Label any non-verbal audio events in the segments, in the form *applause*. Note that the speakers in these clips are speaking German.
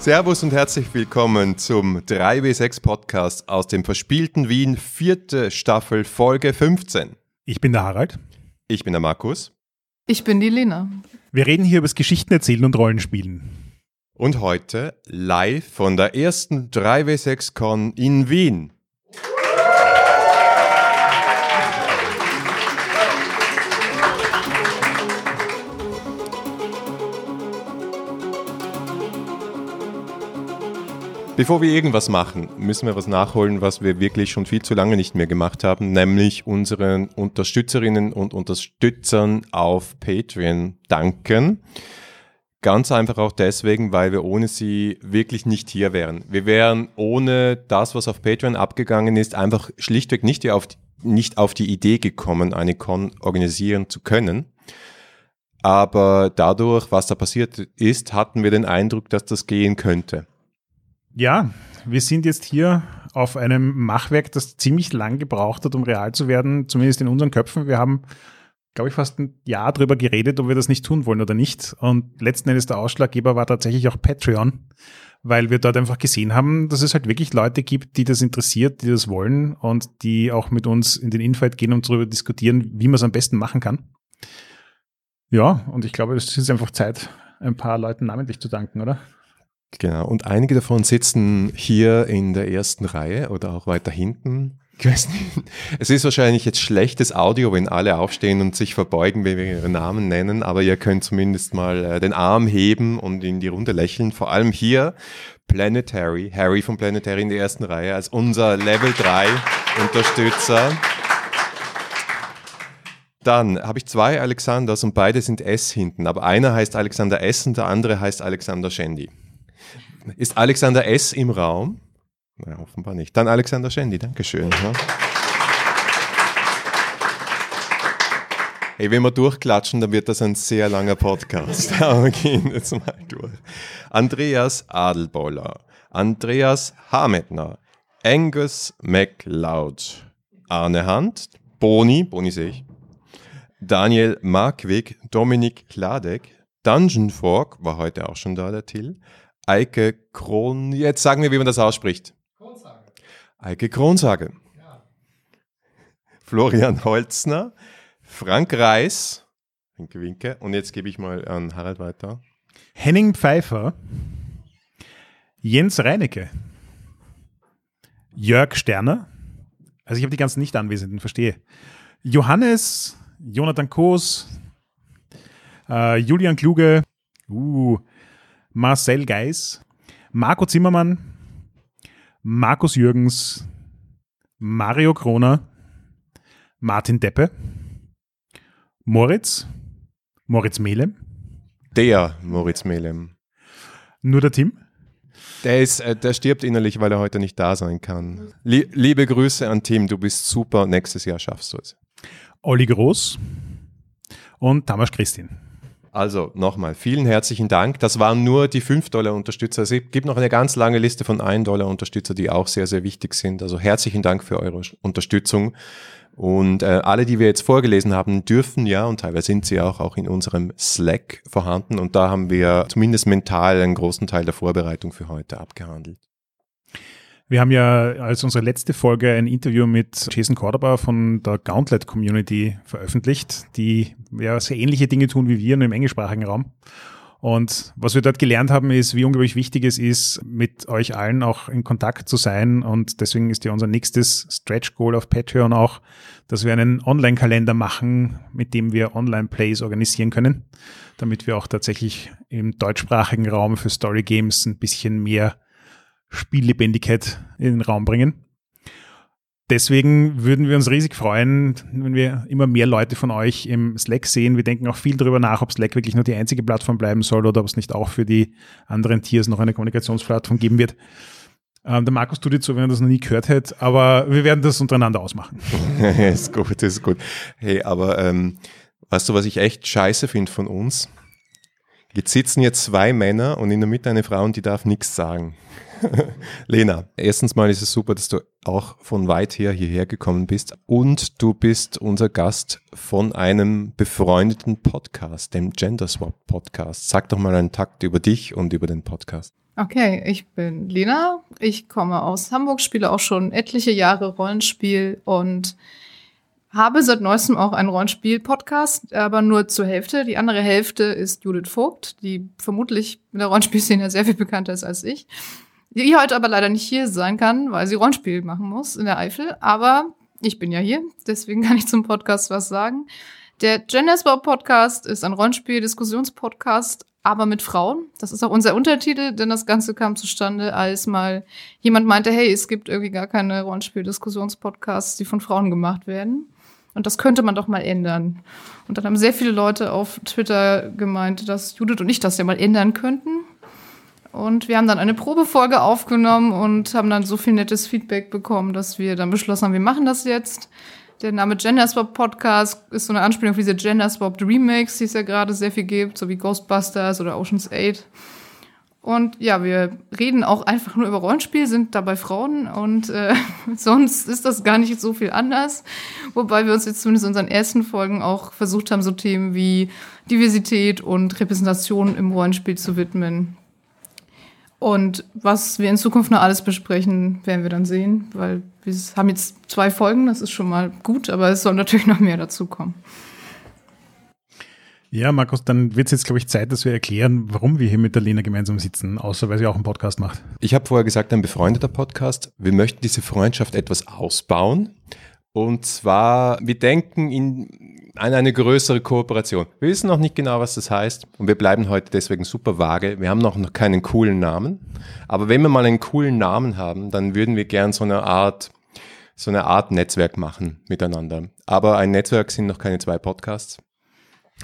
Servus und herzlich willkommen zum 3W6 Podcast aus dem verspielten Wien, vierte Staffel, Folge 15. Ich bin der Harald. Ich bin der Markus. Ich bin die Lena. Wir reden hier über das Geschichten erzählen und Rollenspielen. Und heute live von der ersten 3W6Con in Wien. Bevor wir irgendwas machen, müssen wir was nachholen, was wir wirklich schon viel zu lange nicht mehr gemacht haben, nämlich unseren Unterstützerinnen und Unterstützern auf Patreon danken. Ganz einfach auch deswegen, weil wir ohne sie wirklich nicht hier wären. Wir wären ohne das, was auf Patreon abgegangen ist, einfach schlichtweg nicht auf, nicht auf die Idee gekommen, eine Con organisieren zu können. Aber dadurch, was da passiert ist, hatten wir den Eindruck, dass das gehen könnte. Ja, wir sind jetzt hier auf einem Machwerk, das ziemlich lang gebraucht hat, um real zu werden, zumindest in unseren Köpfen. Wir haben, glaube ich, fast ein Jahr darüber geredet, ob wir das nicht tun wollen oder nicht. Und letzten Endes der Ausschlaggeber war tatsächlich auch Patreon, weil wir dort einfach gesehen haben, dass es halt wirklich Leute gibt, die das interessiert, die das wollen und die auch mit uns in den Infight gehen und darüber diskutieren, wie man es am besten machen kann. Ja, und ich glaube, es ist einfach Zeit, ein paar Leuten namentlich zu danken, oder? Genau, und einige davon sitzen hier in der ersten Reihe oder auch weiter hinten. Ich weiß nicht. Es ist wahrscheinlich jetzt schlechtes Audio, wenn alle aufstehen und sich verbeugen, wenn wir ihre Namen nennen, aber ihr könnt zumindest mal äh, den Arm heben und in die Runde lächeln. Vor allem hier Planetary, Harry von Planetary in der ersten Reihe als unser Level 3 Unterstützer. Dann habe ich zwei Alexanders und beide sind S hinten, aber einer heißt Alexander S und der andere heißt Alexander Schendi. Ist Alexander S. im Raum? Na, offenbar nicht. Dann Alexander Schendi, Dankeschön. Ja. Hey, wenn wir durchklatschen, dann wird das ein sehr langer Podcast. *laughs* Aber wir gehen jetzt mal durch. Andreas Adelboller, Andreas Hametner, Angus MacLeod, Arne Hand, Boni, Boni sehe ich, Daniel Markwig, Dominik Kladek, Dungeon Fork war heute auch schon da, der Till, Eike Kron, jetzt sagen wir, wie man das ausspricht. Kronsage. Eike Kronsage. Ja. Florian Holzner, Frank Reis, winke, winke, und jetzt gebe ich mal an Harald weiter. Henning Pfeiffer, Jens Reinecke, Jörg Sterner, also ich habe die ganzen Nicht-Anwesenden, verstehe. Johannes, Jonathan Koos, äh, Julian Kluge, uh, Marcel Geis, Marco Zimmermann, Markus Jürgens, Mario Kroner, Martin Deppe, Moritz, Moritz Melem. Der Moritz Melem. Nur der Tim? Der, ist, äh, der stirbt innerlich, weil er heute nicht da sein kann. liebe Grüße an Tim, du bist super. Nächstes Jahr schaffst du es. Olli Groß und Tamas Christin. Also nochmal, vielen herzlichen Dank. Das waren nur die 5-Dollar-Unterstützer. Es gibt noch eine ganz lange Liste von 1-Dollar-Unterstützer, die auch sehr, sehr wichtig sind. Also herzlichen Dank für eure Unterstützung. Und äh, alle, die wir jetzt vorgelesen haben, dürfen ja, und teilweise sind sie auch, auch in unserem Slack vorhanden. Und da haben wir zumindest mental einen großen Teil der Vorbereitung für heute abgehandelt. Wir haben ja als unsere letzte Folge ein Interview mit Jason Cordoba von der Gauntlet Community veröffentlicht, die ja sehr ähnliche Dinge tun wie wir, nur im englischsprachigen Raum. Und was wir dort gelernt haben, ist, wie unglaublich wichtig es ist, mit euch allen auch in Kontakt zu sein. Und deswegen ist ja unser nächstes Stretch Goal auf Patreon auch, dass wir einen Online-Kalender machen, mit dem wir Online-Plays organisieren können, damit wir auch tatsächlich im deutschsprachigen Raum für Story Games ein bisschen mehr Spiellebendigkeit in den Raum bringen. Deswegen würden wir uns riesig freuen, wenn wir immer mehr Leute von euch im Slack sehen. Wir denken auch viel darüber nach, ob Slack wirklich nur die einzige Plattform bleiben soll oder ob es nicht auch für die anderen Tiers noch eine Kommunikationsplattform geben wird. Ähm, der Markus tut jetzt so, wenn er das noch nie gehört hätte, aber wir werden das untereinander ausmachen. *laughs* ist gut, ist gut. Hey, aber ähm, weißt du, was ich echt scheiße finde von uns? Jetzt sitzen hier zwei Männer und in der Mitte eine Frau und die darf nichts sagen. *laughs* Lena, erstens mal ist es super, dass du auch von weit her hierher gekommen bist und du bist unser Gast von einem befreundeten Podcast, dem Gender Swap Podcast. Sag doch mal einen Takt über dich und über den Podcast. Okay, ich bin Lena. Ich komme aus Hamburg, spiele auch schon etliche Jahre Rollenspiel und habe seit neuestem auch einen Rollenspiel-Podcast, aber nur zur Hälfte. Die andere Hälfte ist Judith Vogt, die vermutlich in der Rollenspielszene sehr viel bekannter ist als ich. Die heute aber leider nicht hier sein kann, weil sie Rollenspiel machen muss in der Eifel. Aber ich bin ja hier, deswegen *laughs* kann ich zum Podcast was sagen. Der Gendersbau Podcast ist ein Rollenspiel-Diskussionspodcast, aber mit Frauen. Das ist auch unser Untertitel, denn das Ganze kam zustande, als mal jemand meinte, hey, es gibt irgendwie gar keine Rollenspiel-Diskussionspodcasts, die von Frauen gemacht werden. Und das könnte man doch mal ändern. Und dann haben sehr viele Leute auf Twitter gemeint, dass Judith und ich das ja mal ändern könnten. Und wir haben dann eine Probefolge aufgenommen und haben dann so viel nettes Feedback bekommen, dass wir dann beschlossen haben, wir machen das jetzt. Der Name Genderswap Podcast ist so eine Anspielung auf diese Genderswap Remakes, die es ja gerade sehr viel gibt, so wie Ghostbusters oder Ocean's 8. Und ja, wir reden auch einfach nur über Rollenspiel, sind dabei Frauen und äh, *laughs* sonst ist das gar nicht so viel anders. Wobei wir uns jetzt zumindest in unseren ersten Folgen auch versucht haben, so Themen wie Diversität und Repräsentation im Rollenspiel zu widmen. Und was wir in Zukunft noch alles besprechen, werden wir dann sehen, weil wir haben jetzt zwei Folgen, das ist schon mal gut, aber es soll natürlich noch mehr dazu kommen. Ja, Markus, dann wird es jetzt, glaube ich, Zeit, dass wir erklären, warum wir hier mit der Lena gemeinsam sitzen, außer weil sie auch einen Podcast macht. Ich habe vorher gesagt, ein befreundeter Podcast. Wir möchten diese Freundschaft etwas ausbauen. Und zwar, wir denken in, an eine größere Kooperation. Wir wissen noch nicht genau, was das heißt. Und wir bleiben heute deswegen super vage. Wir haben noch, noch keinen coolen Namen. Aber wenn wir mal einen coolen Namen haben, dann würden wir gern so eine Art, so eine Art Netzwerk machen miteinander. Aber ein Netzwerk sind noch keine zwei Podcasts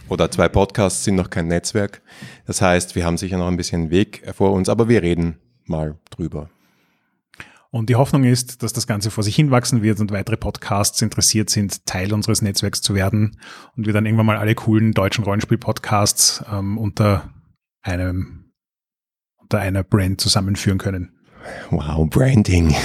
oder zwei Podcasts sind noch kein Netzwerk. Das heißt, wir haben sicher noch ein bisschen Weg vor uns, aber wir reden mal drüber. Und die Hoffnung ist, dass das Ganze vor sich hinwachsen wird und weitere Podcasts interessiert sind, Teil unseres Netzwerks zu werden und wir dann irgendwann mal alle coolen deutschen Rollenspiel-Podcasts ähm, unter einem unter einer Brand zusammenführen können. Wow, Branding.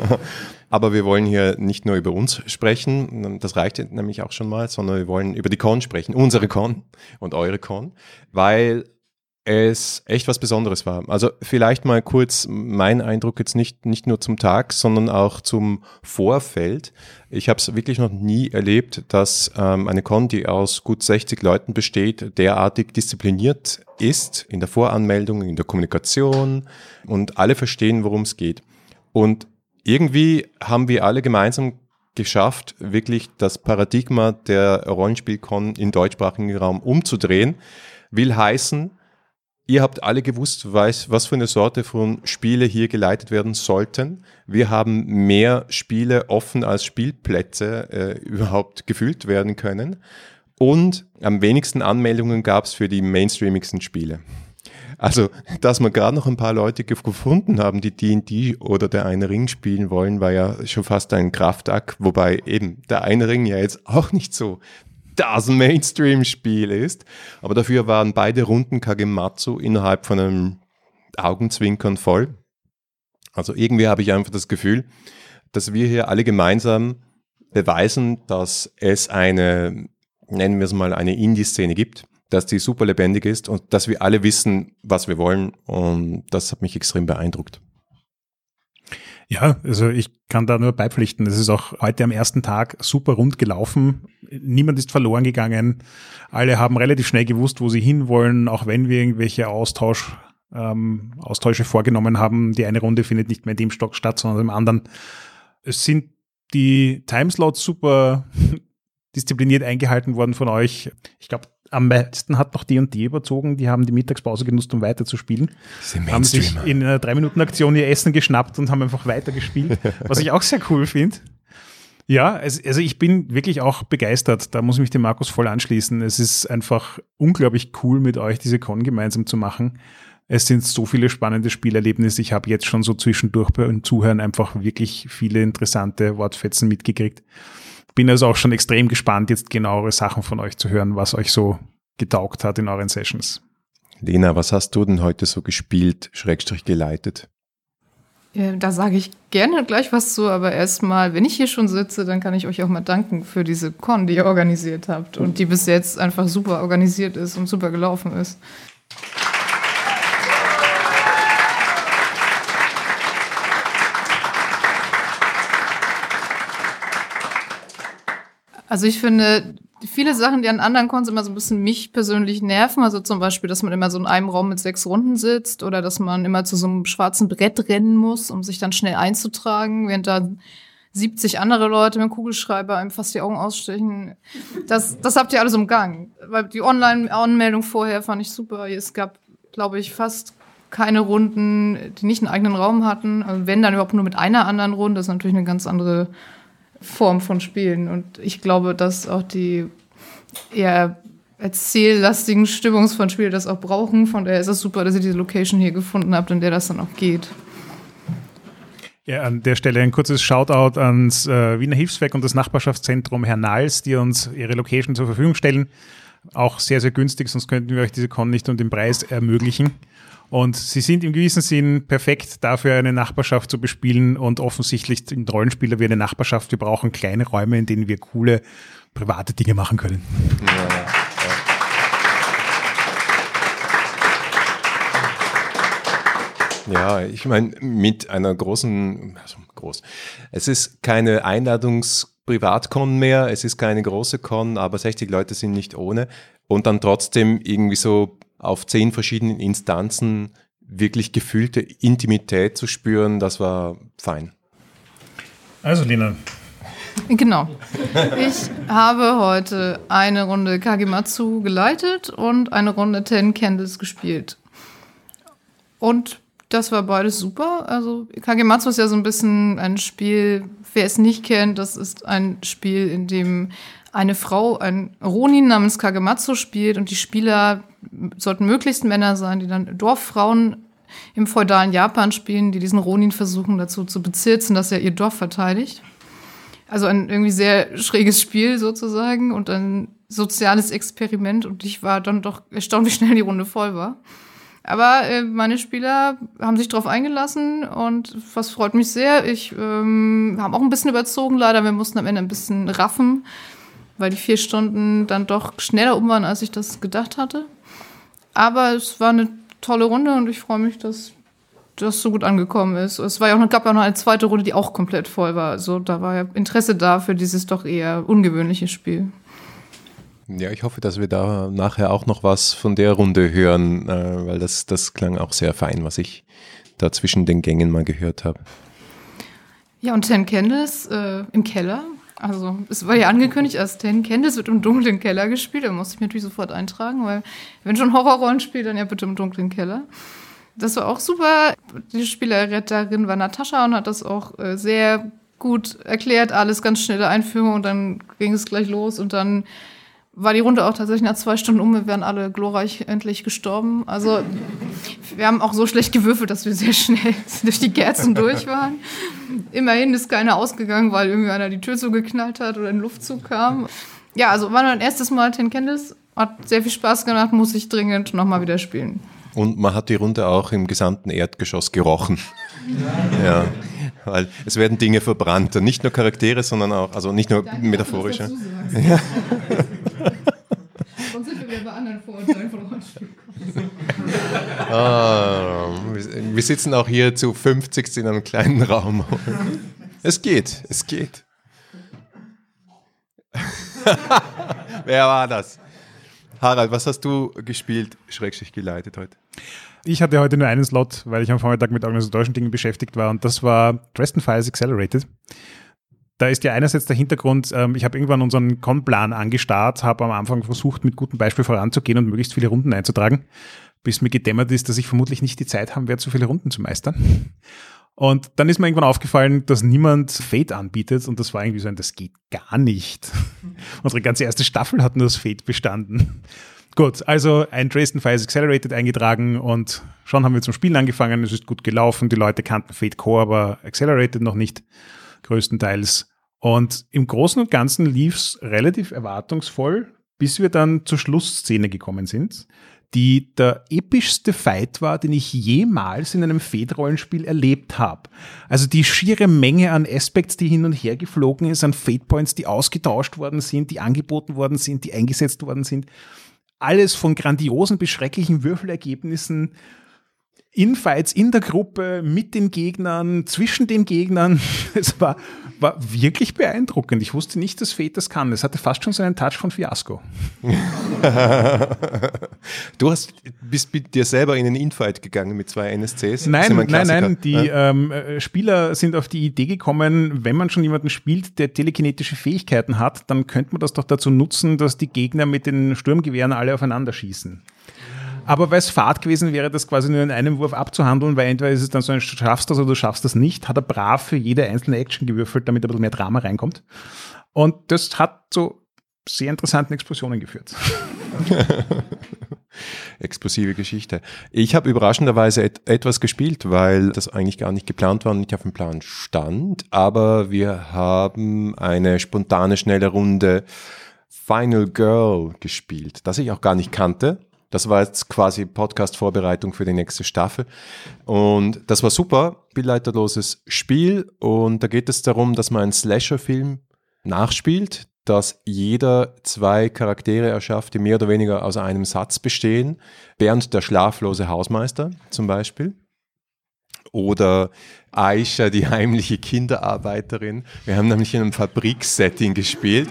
*laughs* Aber wir wollen hier nicht nur über uns sprechen, das reicht nämlich auch schon mal, sondern wir wollen über die Con sprechen, unsere Con und eure Con, weil es echt was Besonderes war. Also vielleicht mal kurz mein Eindruck jetzt nicht, nicht nur zum Tag, sondern auch zum Vorfeld. Ich habe es wirklich noch nie erlebt, dass ähm, eine Con, die aus gut 60 Leuten besteht, derartig diszipliniert ist in der Voranmeldung, in der Kommunikation und alle verstehen, worum es geht. Und irgendwie haben wir alle gemeinsam geschafft, wirklich das Paradigma der Rollenspielkon im deutschsprachigen Raum umzudrehen. Will heißen, ihr habt alle gewusst, was, was für eine Sorte von Spiele hier geleitet werden sollten. Wir haben mehr Spiele offen als Spielplätze äh, überhaupt gefüllt werden können. Und am wenigsten Anmeldungen gab es für die mainstreamigsten Spiele. Also, dass wir gerade noch ein paar Leute gefunden haben, die D&D oder der eine Ring spielen wollen, war ja schon fast ein Kraftakt, wobei eben der eine Ring ja jetzt auch nicht so das Mainstream-Spiel ist. Aber dafür waren beide Runden Kagematsu innerhalb von einem Augenzwinkern voll. Also irgendwie habe ich einfach das Gefühl, dass wir hier alle gemeinsam beweisen, dass es eine, nennen wir es mal, eine Indie-Szene gibt, dass die super lebendig ist und dass wir alle wissen, was wir wollen. Und das hat mich extrem beeindruckt. Ja, also ich kann da nur beipflichten. Es ist auch heute am ersten Tag super rund gelaufen. Niemand ist verloren gegangen. Alle haben relativ schnell gewusst, wo sie hinwollen, auch wenn wir irgendwelche Austausch, ähm, Austausche vorgenommen haben. Die eine Runde findet nicht mehr in dem Stock statt, sondern im anderen. Es sind die Timeslots super *laughs* diszipliniert eingehalten worden von euch. Ich glaube, am meisten hat noch D&D überzogen. Die haben die Mittagspause genutzt, um weiter zu spielen. Haben sich in einer 3-Minuten-Aktion ihr Essen geschnappt und haben einfach weiter gespielt, was ich auch sehr cool finde. Ja, also ich bin wirklich auch begeistert. Da muss ich mich dem Markus voll anschließen. Es ist einfach unglaublich cool, mit euch diese Con gemeinsam zu machen. Es sind so viele spannende Spielerlebnisse. Ich habe jetzt schon so zwischendurch beim Zuhören einfach wirklich viele interessante Wortfetzen mitgekriegt bin also auch schon extrem gespannt, jetzt genauere Sachen von euch zu hören, was euch so getaugt hat in euren Sessions. Lena, was hast du denn heute so gespielt, Schrägstrich geleitet? Ja, da sage ich gerne gleich was zu, aber erstmal, wenn ich hier schon sitze, dann kann ich euch auch mal danken für diese Con, die ihr organisiert habt und die bis jetzt einfach super organisiert ist und super gelaufen ist. Also ich finde, viele Sachen, die an anderen Cons immer so ein bisschen mich persönlich nerven, also zum Beispiel, dass man immer so in einem Raum mit sechs Runden sitzt oder dass man immer zu so einem schwarzen Brett rennen muss, um sich dann schnell einzutragen, während da 70 andere Leute mit Kugelschreiber einem fast die Augen ausstechen. Das, das habt ihr alles umgangen. Weil die Online-Anmeldung vorher fand ich super. Es gab, glaube ich, fast keine Runden, die nicht einen eigenen Raum hatten. Also wenn dann überhaupt nur mit einer anderen Runde, das ist natürlich eine ganz andere Form von Spielen. Und ich glaube, dass auch die eher erzähllastigen Stimmungs Spielen das auch brauchen. Von daher ist es super, dass ihr diese Location hier gefunden habt, in der das dann auch geht. Ja, an der Stelle ein kurzes Shoutout ans äh, Wiener Hilfswerk und das Nachbarschaftszentrum Herr Nals, die uns ihre Location zur Verfügung stellen. Auch sehr, sehr günstig, sonst könnten wir euch diese Con nicht um den Preis ermöglichen. Und sie sind im gewissen Sinn perfekt dafür, eine Nachbarschaft zu bespielen und offensichtlich sind Rollenspieler wie eine Nachbarschaft. Wir brauchen kleine Räume, in denen wir coole private Dinge machen können. Ja, ja. ich meine, mit einer großen, also groß, es ist keine Einladungs- Privatcon mehr, es ist keine große Con, aber 60 Leute sind nicht ohne. Und dann trotzdem irgendwie so auf zehn verschiedenen Instanzen wirklich gefühlte Intimität zu spüren, das war fein. Also Lena. Genau. Ich habe heute eine Runde Kagematsu geleitet und eine Runde Ten Candles gespielt. Und das war beides super. Also Kagematsu ist ja so ein bisschen ein Spiel, wer es nicht kennt, das ist ein Spiel, in dem eine Frau, ein Ronin namens Kagematsu spielt und die Spieler sollten möglichst Männer sein, die dann Dorffrauen im feudalen Japan spielen, die diesen Ronin versuchen dazu zu bezirzen, dass er ihr Dorf verteidigt. Also ein irgendwie sehr schräges Spiel sozusagen und ein soziales Experiment und ich war dann doch erstaunt, wie schnell die Runde voll war. Aber äh, meine Spieler haben sich darauf eingelassen und was freut mich sehr. Ich ähm, haben auch ein bisschen überzogen leider. Wir mussten am Ende ein bisschen raffen, weil die vier Stunden dann doch schneller um waren, als ich das gedacht hatte. Aber es war eine tolle Runde und ich freue mich, dass das so gut angekommen ist. Es war ja auch, gab ja noch eine zweite Runde, die auch komplett voll war. Also da war ja Interesse da für dieses doch eher ungewöhnliche Spiel. Ja, ich hoffe, dass wir da nachher auch noch was von der Runde hören, äh, weil das, das klang auch sehr fein, was ich da zwischen den Gängen mal gehört habe. Ja, und Ten Candles äh, im Keller also es war ja angekündigt als Ten Candles wird im dunklen Keller gespielt. Da musste ich natürlich sofort eintragen, weil wenn schon Horrorrollen spielt, dann ja bitte im dunklen Keller. Das war auch super. Die Spielretterin war Natascha und hat das auch äh, sehr gut erklärt, alles ganz schnelle Einführung und dann ging es gleich los und dann war die Runde auch tatsächlich nach zwei Stunden um. Wir wären alle glorreich endlich gestorben. Also wir haben auch so schlecht gewürfelt, dass wir sehr schnell *laughs* durch die Kerzen durch waren. Immerhin ist keiner ausgegangen, weil irgendwie einer die Tür zugeknallt hat oder ein Luftzug kam. Ja, also war mein erstes Mal Ten Candles. Hat sehr viel Spaß gemacht, muss ich dringend nochmal wieder spielen. Und man hat die Runde auch im gesamten Erdgeschoss gerochen. *laughs* ja. Weil es werden Dinge verbrannt. Nicht nur Charaktere, sondern auch, also nicht nur Danke, metaphorische. Ja. *laughs* Sonst sind wir wieder bei anderen Vorurteilen von Rollenspiel. ah, wir sitzen auch hier zu 50 in einem kleinen Raum. Es geht, es geht. *laughs* Wer war das? Harald, was hast du gespielt, schrägstrich geleitet heute? Ich hatte heute nur einen Slot, weil ich am Vormittag mit organisatorischen Dingen beschäftigt war und das war Dresden Files Accelerated. Da ist ja einerseits der Hintergrund, ähm, ich habe irgendwann unseren Con-Plan angestarrt, habe am Anfang versucht, mit gutem Beispiel voranzugehen und möglichst viele Runden einzutragen, bis mir gedämmert ist, dass ich vermutlich nicht die Zeit haben werde, so viele Runden zu meistern. Und dann ist mir irgendwann aufgefallen, dass niemand Fate anbietet und das war irgendwie so ein, das geht gar nicht. Unsere ganze erste Staffel hat nur das Fate bestanden. Gut, also ein Dresden Files Accelerated eingetragen und schon haben wir zum Spielen angefangen. Es ist gut gelaufen. Die Leute kannten Fate Core, aber Accelerated noch nicht größtenteils. Und im Großen und Ganzen lief es relativ erwartungsvoll, bis wir dann zur Schlussszene gekommen sind. die der epischste Fight war, den ich jemals in einem Fate-Rollenspiel erlebt habe. Also die schiere Menge an Aspects, die hin und her geflogen ist, an Fate-Points, die ausgetauscht worden sind, die angeboten worden sind, die eingesetzt worden sind. Alles von grandiosen bis schrecklichen Würfelergebnissen Infights in der Gruppe, mit den Gegnern, zwischen den Gegnern. *laughs* Es war, war wirklich beeindruckend. Ich wusste nicht, dass Fate das kann. Es hatte fast schon so einen Touch von Fiasco. *laughs* du hast, bist mit dir selber in einen Infight gegangen mit zwei NSCs? Nein, nein, nein. Die ja? ähm, äh, Spieler sind auf die Idee gekommen, wenn man schon jemanden spielt, der telekinetische Fähigkeiten hat, dann könnte man das doch dazu nutzen, dass die Gegner mit den Sturmgewehren alle aufeinander schießen. Aber weil es Fahrt gewesen wäre, das quasi nur in einem Wurf abzuhandeln, weil entweder ist es dann so ein, du schaffst das oder du schaffst das nicht, hat er brav für jede einzelne Action gewürfelt, damit ein bisschen mehr Drama reinkommt. Und das hat zu sehr interessanten Explosionen geführt. *laughs* Explosive Geschichte. Ich habe überraschenderweise et etwas gespielt, weil das eigentlich gar nicht geplant war und nicht auf dem Plan stand. Aber wir haben eine spontane, schnelle Runde Final Girl gespielt, das ich auch gar nicht kannte. Das war jetzt quasi Podcast-Vorbereitung für die nächste Staffel. Und das war super, bildleiterloses Spiel. Und da geht es darum, dass man einen Slasher-Film nachspielt, dass jeder zwei Charaktere erschafft, die mehr oder weniger aus einem Satz bestehen. Bernd der schlaflose Hausmeister zum Beispiel. Oder Aisha, die heimliche Kinderarbeiterin. Wir haben nämlich in einem Fabriksetting gespielt.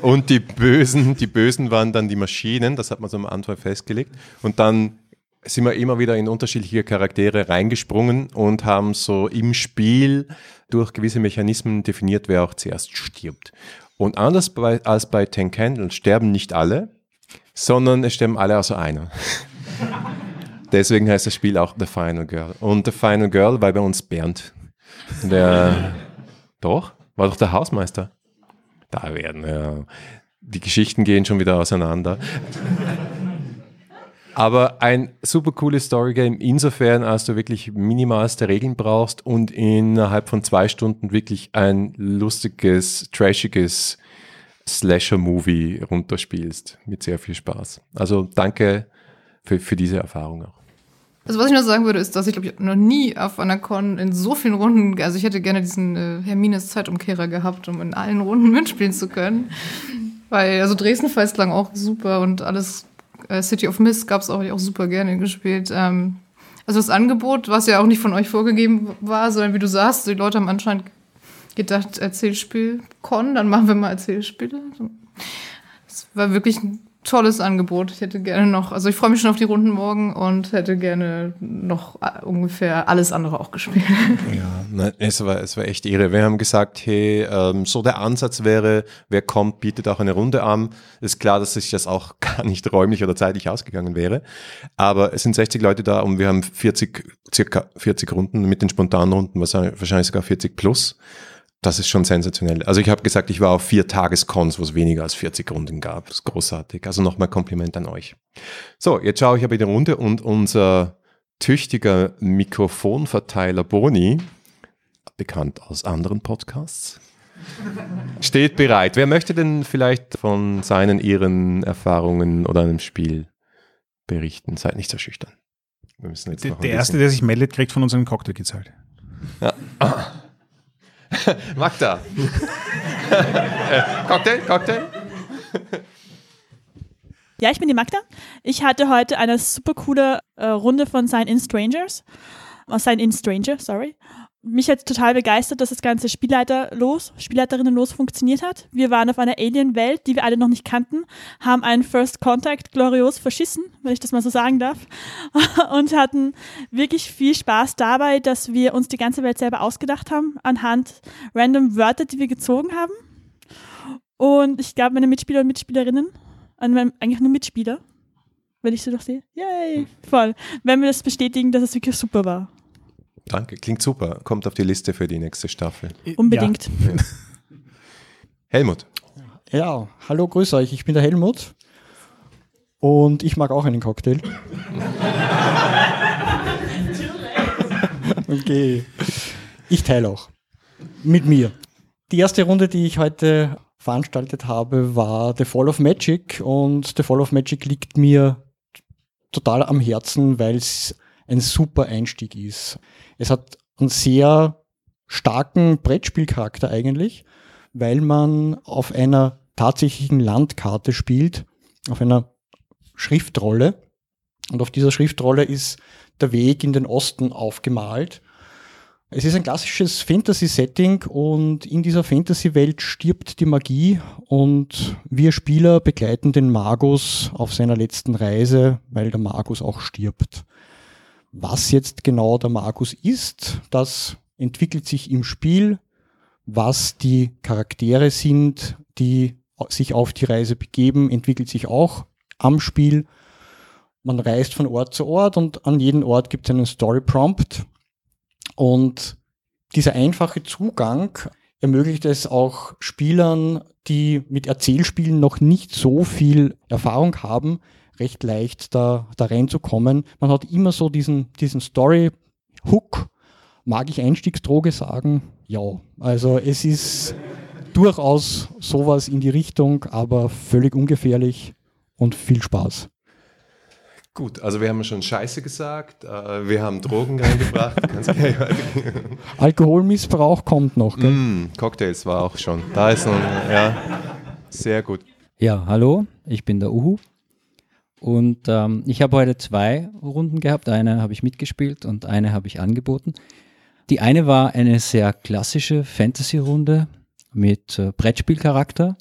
Und die Bösen, die Bösen waren dann die Maschinen, das hat man so am Anfang festgelegt. Und dann sind wir immer wieder in unterschiedliche Charaktere reingesprungen und haben so im Spiel durch gewisse Mechanismen definiert, wer auch zuerst stirbt. Und anders bei, als bei Ten Candles sterben nicht alle, sondern es sterben alle außer einer. *laughs* Deswegen heißt das Spiel auch The Final Girl. Und The Final Girl war bei uns Bernd. Der, doch, war doch der Hausmeister da werden. Ja. Die Geschichten gehen schon wieder auseinander. Aber ein super cooles Storygame, insofern, als du wirklich minimalste Regeln brauchst und innerhalb von zwei Stunden wirklich ein lustiges, trashiges Slasher-Movie runterspielst. Mit sehr viel Spaß. Also danke für, für diese Erfahrung auch. Also was ich noch sagen würde, ist, dass ich glaube ich noch nie auf einer Con in so vielen Runden, also ich hätte gerne diesen äh, Hermines Zeitumkehrer gehabt, um in allen Runden *laughs* mitspielen zu können. Weil, also Dresden Fest lang auch super und alles äh, City of Mist gab es auch, auch super gerne gespielt. Ähm, also das Angebot, was ja auch nicht von euch vorgegeben war, sondern wie du sagst, die Leute haben anscheinend gedacht, Erzählspiel Con, dann machen wir mal Erzählspiele. Es war wirklich ein tolles Angebot. Ich hätte gerne noch, also ich freue mich schon auf die Runden morgen und hätte gerne noch äh, ungefähr alles andere auch gespielt. *laughs* Ja, nein, es war, es war echt irre. Wir haben gesagt, hey, ähm, so der Ansatz wäre, wer kommt, bietet auch eine Runde an. Ist klar, dass sich das auch *laughs* gar nicht räumlich oder zeitlich ausgegangen wäre. Aber es sind 60 Leute da und wir haben 40, circa 40 Runden mit den spontanen Runden, wahrscheinlich sogar 40 plus das ist schon sensationell. Also ich habe gesagt, ich war auf vier Tagescons, wo es weniger als 40 Runden gab. Das ist großartig. Also nochmal Kompliment an euch. So, jetzt schaue ich aber in die Runde und unser tüchtiger Mikrofonverteiler Boni, bekannt aus anderen Podcasts, steht bereit. Wer möchte denn vielleicht von seinen, ihren Erfahrungen oder einem Spiel berichten? Seid nicht so schüchtern. Der, der Erste, der sich meldet, kriegt von uns einen Cocktail gezahlt. Ja. *laughs* Magda. äh, Cocktail, Cocktail. Ja, ich bin die Magda. Ich hatte heute eine super coole äh, Runde von Sign in Strangers. Uh, Sign in Stranger, sorry mich hat total begeistert, dass das ganze Spielleiter los, Spielleiterinnen los funktioniert hat. Wir waren auf einer Alien-Welt, die wir alle noch nicht kannten, haben einen First Contact glorios verschissen, wenn ich das mal so sagen darf, *laughs* und hatten wirklich viel Spaß dabei, dass wir uns die ganze Welt selber ausgedacht haben, anhand random Wörter, die wir gezogen haben. Und ich glaube, meine Mitspieler und Mitspielerinnen, eigentlich nur Mitspieler, wenn ich sie doch sehe, yay, voll, wenn wir das bestätigen, dass es wirklich super war. Danke, klingt super. Kommt auf die Liste für die nächste Staffel. Unbedingt. Ja. Helmut. Ja, hallo, grüß euch. Ich bin der Helmut und ich mag auch einen Cocktail. *laughs* okay. Ich teile auch. Mit mir. Die erste Runde, die ich heute veranstaltet habe, war The Fall of Magic und The Fall of Magic liegt mir total am Herzen, weil es ein super Einstieg ist. Es hat einen sehr starken Brettspielcharakter eigentlich, weil man auf einer tatsächlichen Landkarte spielt, auf einer Schriftrolle. Und auf dieser Schriftrolle ist der Weg in den Osten aufgemalt. Es ist ein klassisches Fantasy-Setting und in dieser Fantasy-Welt stirbt die Magie und wir Spieler begleiten den Magus auf seiner letzten Reise, weil der Magus auch stirbt. Was jetzt genau der Magus ist, das entwickelt sich im Spiel, was die Charaktere sind, die sich auf die Reise begeben, entwickelt sich auch am Spiel. Man reist von Ort zu Ort und an jedem Ort gibt es einen Story Prompt und dieser einfache Zugang ermöglicht es auch Spielern, die mit Erzählspielen noch nicht so viel Erfahrung haben, recht leicht da, da reinzukommen. Man hat immer so diesen, diesen Story-Hook. Mag ich Einstiegsdroge sagen? Ja. Also es ist durchaus sowas in die Richtung, aber völlig ungefährlich und viel Spaß. Gut, also wir haben schon Scheiße gesagt, äh, wir haben Drogen reingebracht. *laughs* Alkoholmissbrauch kommt noch. Gell? Mm, Cocktails war auch schon. Da ist noch, ja, sehr gut. Ja, hallo, ich bin der Uhu und ähm, ich habe heute zwei Runden gehabt. Eine habe ich mitgespielt und eine habe ich angeboten. Die eine war eine sehr klassische Fantasy-Runde mit äh, Brettspielcharakter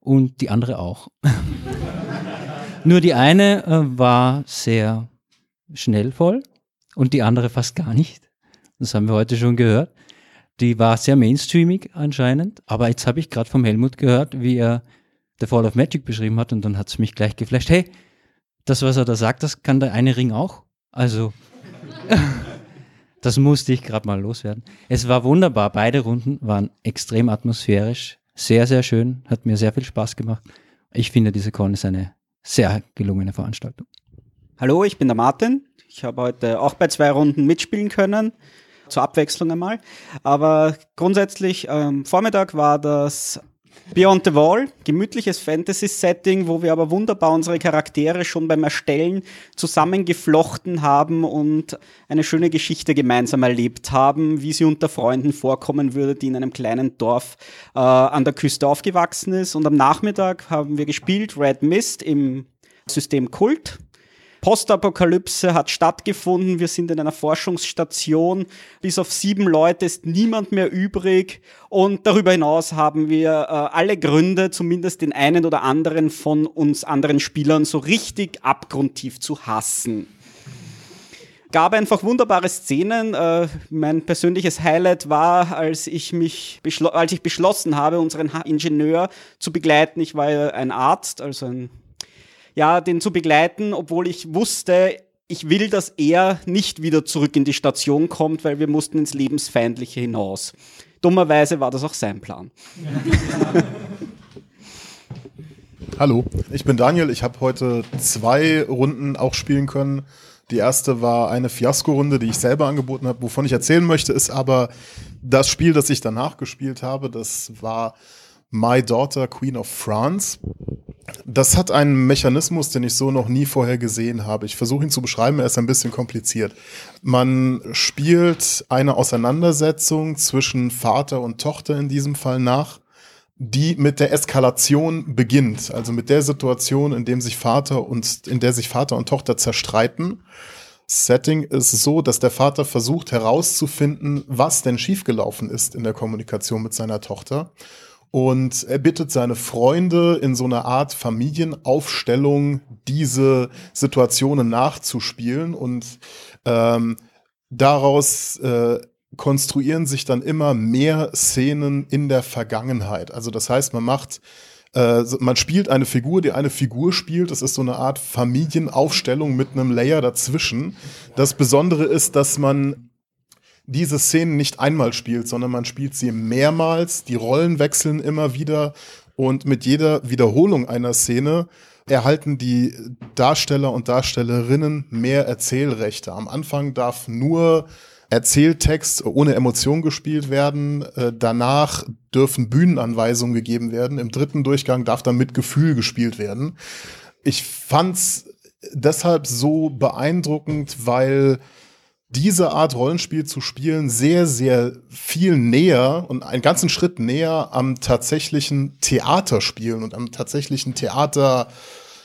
und die andere auch. *laughs* Nur die eine äh, war sehr schnell voll und die andere fast gar nicht. Das haben wir heute schon gehört. Die war sehr mainstreamig anscheinend, aber jetzt habe ich gerade vom Helmut gehört, wie er The Fall of Magic beschrieben hat und dann hat es mich gleich geflasht. Hey, das, was er da sagt, das kann der eine Ring auch. Also, *laughs* das musste ich gerade mal loswerden. Es war wunderbar. Beide Runden waren extrem atmosphärisch, sehr, sehr schön, hat mir sehr viel Spaß gemacht. Ich finde, diese Con ist eine sehr gelungene Veranstaltung. Hallo, ich bin der Martin. Ich habe heute auch bei zwei Runden mitspielen können, zur Abwechslung einmal. Aber grundsätzlich, ähm, Vormittag war das Beyond the Wall, gemütliches Fantasy-Setting, wo wir aber wunderbar unsere Charaktere schon beim Erstellen zusammengeflochten haben und eine schöne Geschichte gemeinsam erlebt haben, wie sie unter Freunden vorkommen würde, die in einem kleinen Dorf äh, an der Küste aufgewachsen ist. Und am Nachmittag haben wir gespielt Red Mist im System Kult Postapokalypse hat stattgefunden. Wir sind in einer Forschungsstation. Bis auf sieben Leute ist niemand mehr übrig. Und darüber hinaus haben wir äh, alle Gründe, zumindest den einen oder anderen von uns anderen Spielern so richtig abgrundtief zu hassen gab einfach wunderbare Szenen. Äh, mein persönliches Highlight war, als ich mich als ich beschlossen habe, unseren Ingenieur zu begleiten. Ich war ja ein Arzt, also ein ja, den zu begleiten, obwohl ich wusste, ich will, dass er nicht wieder zurück in die Station kommt, weil wir mussten ins Lebensfeindliche hinaus. Dummerweise war das auch sein Plan. *laughs* Hallo, ich bin Daniel. Ich habe heute zwei Runden auch spielen können. Die erste war eine Fiasko-Runde, die ich selber angeboten habe. Wovon ich erzählen möchte, ist aber das Spiel, das ich danach gespielt habe. Das war My Daughter, Queen of France. Das hat einen Mechanismus, den ich so noch nie vorher gesehen habe. Ich versuche ihn zu beschreiben, er ist ein bisschen kompliziert. Man spielt eine Auseinandersetzung zwischen Vater und Tochter in diesem Fall nach, die mit der Eskalation beginnt, also mit der Situation, in dem sich Vater und in der sich Vater und Tochter zerstreiten. Setting ist so, dass der Vater versucht herauszufinden, was denn schiefgelaufen ist in der Kommunikation mit seiner Tochter und er bittet seine Freunde in so einer Art Familienaufstellung diese Situationen nachzuspielen und ähm, daraus äh, konstruieren sich dann immer mehr Szenen in der Vergangenheit. Also das heißt, man macht äh, man spielt eine Figur, die eine Figur spielt. Das ist so eine Art Familienaufstellung mit einem Layer dazwischen. Das Besondere ist, dass man diese Szenen nicht einmal spielt, sondern man spielt sie mehrmals, die Rollen wechseln immer wieder und mit jeder Wiederholung einer Szene erhalten die Darsteller und Darstellerinnen mehr Erzählrechte. Am Anfang darf nur Erzähltext ohne Emotion gespielt werden. Äh, danach dürfen Bühnenanweisungen gegeben werden. Im dritten Durchgang darf dann mit Gefühl gespielt werden. Ich fand's deshalb so beeindruckend, weil diese Art Rollenspiel zu spielen sehr, sehr viel näher und einen ganzen Schritt näher am tatsächlichen Theaterspielen und am tatsächlichen Theater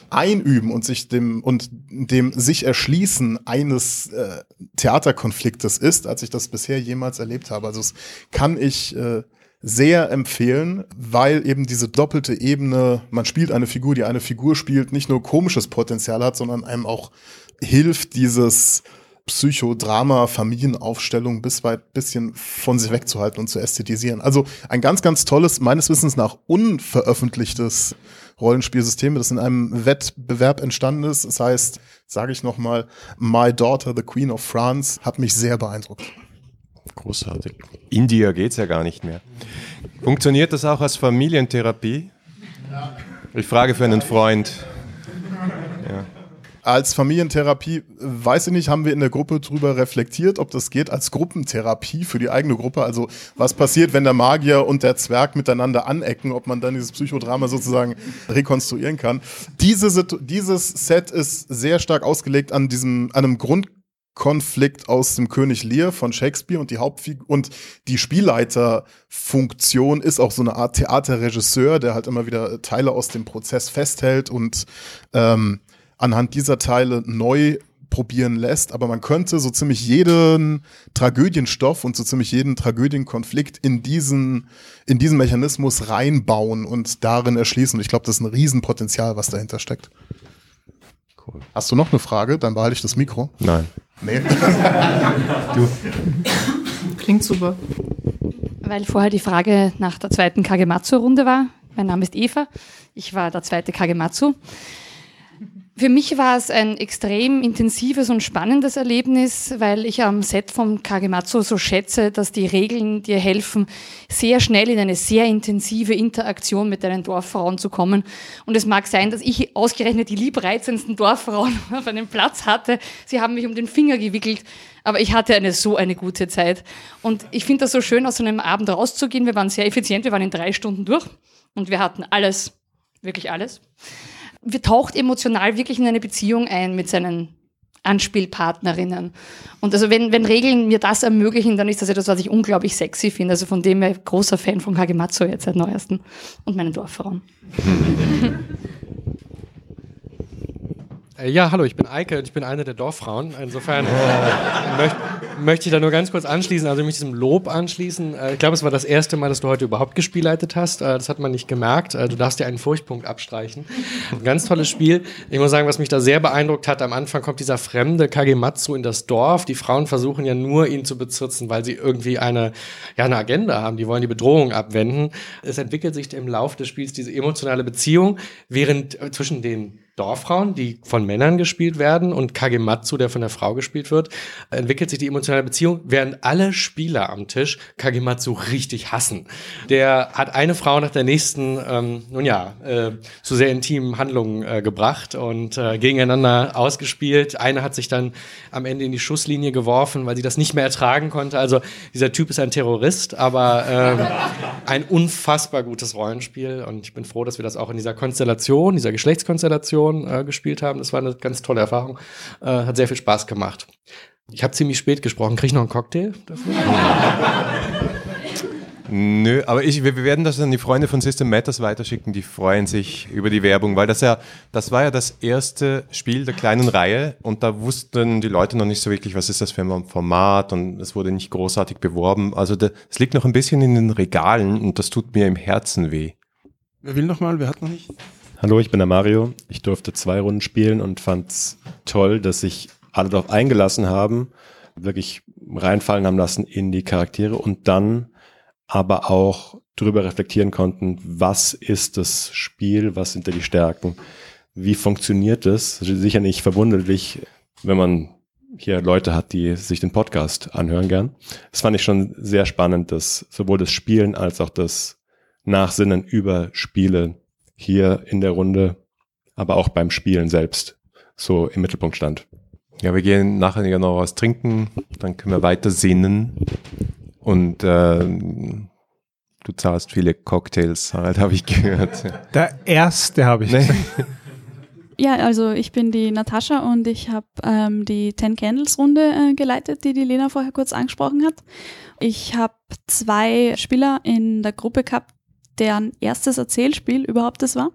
einüben und sich dem und dem sich erschließen eines äh, Theaterkonfliktes ist, als ich das bisher jemals erlebt habe. Also das kann ich äh, sehr empfehlen, weil eben diese doppelte Ebene, man spielt eine Figur, die eine Figur spielt, nicht nur komisches Potenzial hat, sondern einem auch hilft, dieses Psychodrama, Familienaufstellung bis weit bisschen von sich wegzuhalten und zu ästhetisieren. Also ein ganz, ganz tolles, meines Wissens nach unveröffentlichtes Rollenspielsystem, das in einem Wettbewerb entstanden ist. Das heißt, sage ich nochmal, My Daughter, the Queen of France, hat mich sehr beeindruckt. Großartig. India geht es ja gar nicht mehr. Funktioniert das auch als Familientherapie? Ich frage für einen Freund. Als Familientherapie, weiß ich nicht, haben wir in der Gruppe drüber reflektiert, ob das geht als Gruppentherapie für die eigene Gruppe. Also was passiert, wenn der Magier und der Zwerg miteinander anecken, ob man dann dieses Psychodrama sozusagen rekonstruieren kann. Diese, dieses Set ist sehr stark ausgelegt an diesem, an einem Grund Konflikt aus dem König Lear von Shakespeare und die Hauptfigur und die Spielleiterfunktion ist auch so eine Art Theaterregisseur, der halt immer wieder Teile aus dem Prozess festhält und ähm, anhand dieser Teile neu probieren lässt, aber man könnte so ziemlich jeden Tragödienstoff und so ziemlich jeden Tragödienkonflikt in diesen, in diesen Mechanismus reinbauen und darin erschließen. Und ich glaube, das ist ein Riesenpotenzial, was dahinter steckt. Cool. Hast du noch eine Frage? Dann behalte ich das Mikro. Nein. Nee. *laughs* du. Klingt super. Weil vorher die Frage nach der zweiten Kagematsu-Runde war. Mein Name ist Eva. Ich war der zweite Kagematsu. Für mich war es ein extrem intensives und spannendes Erlebnis, weil ich am Set vom Kagematsu so schätze, dass die Regeln dir helfen, sehr schnell in eine sehr intensive Interaktion mit deinen Dorffrauen zu kommen. Und es mag sein, dass ich ausgerechnet die liebreizendsten Dorffrauen *laughs* auf einem Platz hatte. Sie haben mich um den Finger gewickelt, aber ich hatte eine so eine gute Zeit. Und ich finde das so schön, aus so einem Abend rauszugehen. Wir waren sehr effizient, wir waren in drei Stunden durch und wir hatten alles, wirklich alles wir taucht emotional wirklich in eine Beziehung ein mit seinen Anspielpartnerinnen. Und also wenn, wenn Regeln mir das ermöglichen, dann ist das etwas, was ich unglaublich sexy finde. Also von dem her großer Fan von Kagematsu jetzt seit neuesten und meinen Dorffrauen. *laughs* Äh, ja, hallo, ich bin Eike und ich bin eine der Dorffrauen. Insofern äh, möcht, möchte ich da nur ganz kurz anschließen, also mich diesem Lob anschließen. Äh, ich glaube, es war das erste Mal, dass du heute überhaupt gespielleitet hast. Äh, das hat man nicht gemerkt. Äh, du darfst dir einen Furchtpunkt abstreichen. Ein ganz tolles Spiel. Ich muss sagen, was mich da sehr beeindruckt hat, am Anfang kommt dieser fremde Kagematsu in das Dorf. Die Frauen versuchen ja nur, ihn zu bezirzen, weil sie irgendwie eine, ja, eine Agenda haben. Die wollen die Bedrohung abwenden. Es entwickelt sich im Laufe des Spiels diese emotionale Beziehung, während äh, zwischen den Dorffrauen, die von Männern gespielt werden, und Kagematsu, der von der Frau gespielt wird, entwickelt sich die emotionale Beziehung, während alle Spieler am Tisch Kagematsu richtig hassen. Der hat eine Frau nach der nächsten, ähm, nun ja, äh, zu sehr intimen Handlungen äh, gebracht und äh, gegeneinander ausgespielt. Eine hat sich dann am Ende in die Schusslinie geworfen, weil sie das nicht mehr ertragen konnte. Also dieser Typ ist ein Terrorist, aber ähm, ein unfassbar gutes Rollenspiel und ich bin froh, dass wir das auch in dieser Konstellation, dieser Geschlechtskonstellation Produktion äh, gespielt haben. Das war eine ganz tolle Erfahrung. Äh, hat sehr viel Spaß gemacht. Ich habe ziemlich spät gesprochen. Kriege ich noch einen Cocktail dafür? Nö, aber ich, wir werden das an die Freunde von System Matters weiterschicken, die freuen sich über die Werbung, weil das ja, das war ja das erste Spiel der kleinen Reihe und da wussten die Leute noch nicht so wirklich, was ist das für ein Format und es wurde nicht großartig beworben. Also es liegt noch ein bisschen in den Regalen und das tut mir im Herzen weh. Wer will noch mal? Wer hat noch nicht? Hallo, ich bin der Mario. Ich durfte zwei Runden spielen und fand es toll, dass sich alle darauf eingelassen haben, wirklich reinfallen haben lassen in die Charaktere und dann aber auch darüber reflektieren konnten, was ist das Spiel, was sind da die Stärken, wie funktioniert es. Sicher nicht verwunderlich, wenn man hier Leute hat, die sich den Podcast anhören gern. Das fand ich schon sehr spannend, dass sowohl das Spielen als auch das Nachsinnen über Spiele hier in der Runde, aber auch beim Spielen selbst so im Mittelpunkt stand. Ja, wir gehen nachher noch was trinken, dann können wir weiter sinnen und äh, du zahlst viele Cocktails, halt, habe ich gehört. Der erste habe ich. Nee. *laughs* Ja, also ich bin die Natascha und ich habe ähm, die Ten Candles Runde äh, geleitet, die die Lena vorher kurz angesprochen hat. Ich habe zwei Spieler in der Gruppe gehabt, deren erstes Erzählspiel überhaupt das war.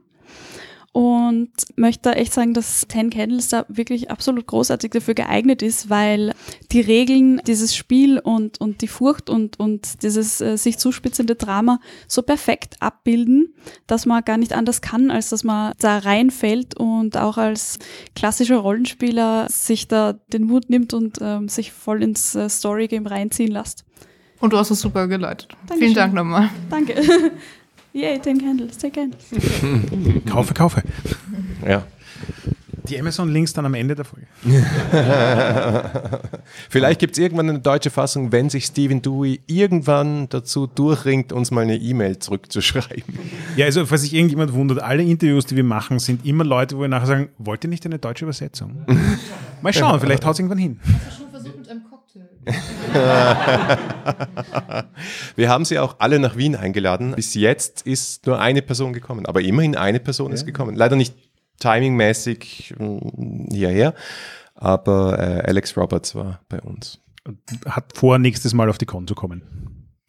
Und möchte da echt sagen, dass Ten Candles da wirklich absolut großartig dafür geeignet ist, weil die Regeln, dieses Spiel und, und die Furcht und, und dieses äh, sich zuspitzende Drama so perfekt abbilden, dass man gar nicht anders kann, als dass man da reinfällt und auch als klassischer Rollenspieler sich da den Mut nimmt und ähm, sich voll ins äh, Storygame reinziehen lässt. Und du hast es super geleitet. Dankeschön. Vielen Dank nochmal. Danke. *laughs* Yay, Ten Candles, Ten Candles. *laughs* kaufe, kaufe. Ja. Die Amazon-Links dann am Ende der Folge. *laughs* Vielleicht gibt es irgendwann eine deutsche Fassung, wenn sich Stephen Dewey irgendwann dazu durchringt, uns mal eine E-Mail zurückzuschreiben. Ja, also falls sich irgendjemand wundert, alle Interviews, die wir machen, sind immer Leute, wo wir nachher sagen, wollt ihr nicht eine deutsche Übersetzung? *laughs* mal schauen, vielleicht haut es irgendwann hin. schon versucht mit einem Cocktail. *laughs* Wir haben sie auch alle nach Wien eingeladen. Bis jetzt ist nur eine Person gekommen, aber immerhin eine Person ist gekommen. Leider nicht timingmäßig mm, hierher, aber äh, Alex Roberts war bei uns. Hat vor, nächstes Mal auf die Con zu kommen.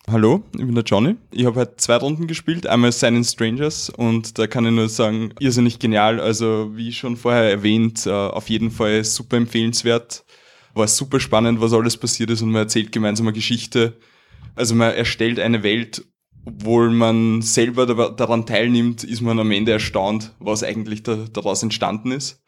Hallo, ich bin der Johnny. Ich habe heute zwei Runden gespielt, einmal Silent Strangers und da kann ich nur sagen, irrsinnig genial. Also wie schon vorher erwähnt, äh, auf jeden Fall super empfehlenswert. War super spannend, was alles passiert ist und man erzählt gemeinsam eine Geschichte. Also man erstellt eine Welt, obwohl man selber da- daran teilnimmt, ist man am Ende erstaunt, was eigentlich da, daraus entstanden ist.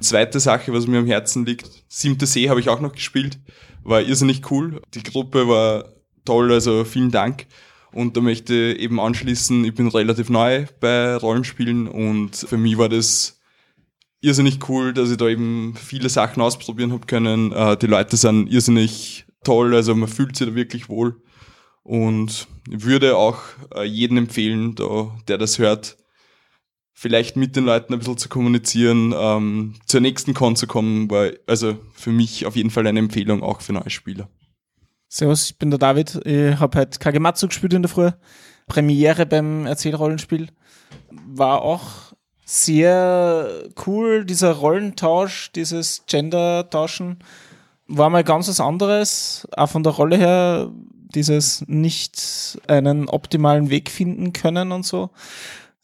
Zweite Sache, was mir am Herzen liegt, Siebte See habe ich auch noch gespielt, war irrsinnig cool. Die Gruppe war toll, also vielen Dank. Und da möchte ich eben anschließen, ich bin relativ neu bei Rollenspielen und für mich war das irrsinnig cool, dass ich da eben viele Sachen ausprobieren habe können. Äh, die Leute sind irrsinnig toll, also man fühlt sich da wirklich wohl. Und ich würde auch äh, jedem empfehlen, da, der das hört, vielleicht mit den Leuten ein bisschen zu kommunizieren, ähm, zur nächsten Con zu kommen, war also für mich auf jeden Fall eine Empfehlung, auch für neue Spieler. Servus, ich bin der David. Ich habe halt Kagematsu gespielt in der Früh. Premiere beim Erzählrollenspiel. War auch sehr cool, dieser Rollentausch, dieses Gender-Tauschen. War mal ganz was anderes, auch von der Rolle her, dieses nicht einen optimalen Weg finden können und so.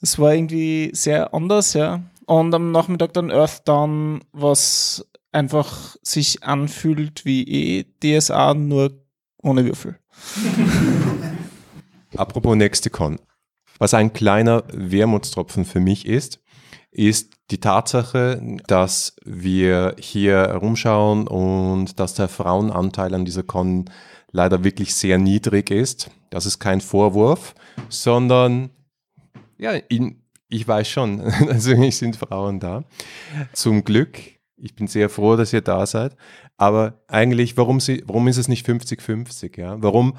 Es war irgendwie sehr anders, ja. Und am Nachmittag dann Earthdown, was einfach sich anfühlt wie eh DSA, nur ohne Würfel. *laughs* Apropos nächste Con. Was ein kleiner Wermutstropfen für mich ist, ist die Tatsache, dass wir hier rumschauen und dass der Frauenanteil an dieser Con leider wirklich sehr niedrig ist. Das ist kein Vorwurf, sondern ja, in, ich weiß schon, *laughs* es sind Frauen da. Zum Glück. Ich bin sehr froh, dass ihr da seid. Aber eigentlich, warum, sie, warum ist es nicht 50-50? Ja? Warum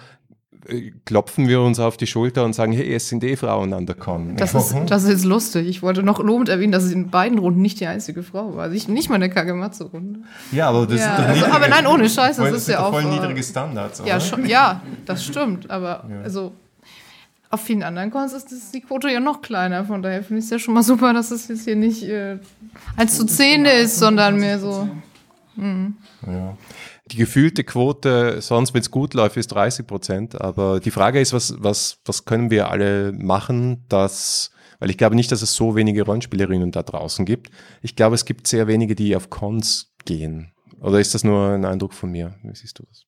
klopfen wir uns auf die Schulter und sagen, hey, es sind eh Frauen an der Con? Das ist, das ist jetzt lustig. Ich wollte noch lobend erwähnen, dass ich in beiden Runden nicht die einzige Frau war. Also ich, nicht mal in der Kagematsu-Runde. Ja, aber das Ja, sind doch also, niedrige, aber nein, ohne Scheiß, das voll- ist ja auch, voll äh, niedrige Standards, Ja, oder? schon, ja, das stimmt. Aber Ja. also auf vielen anderen Cons ist das, die Quote ja noch kleiner. Von daher finde ich es ja schon mal super, dass es jetzt hier nicht äh, 1 zu 10 ist, sondern mehr so. Mhm. Ja. Die gefühlte Quote, sonst, wenn es gut läuft, ist 30 Prozent. Aber die Frage ist, was, was, was können wir alle machen, dass, weil ich glaube nicht, dass es so wenige Rollenspielerinnen da draußen gibt. Ich glaube, es gibt sehr wenige, die auf Cons gehen. Oder ist das nur ein Eindruck von mir? Wie siehst du das?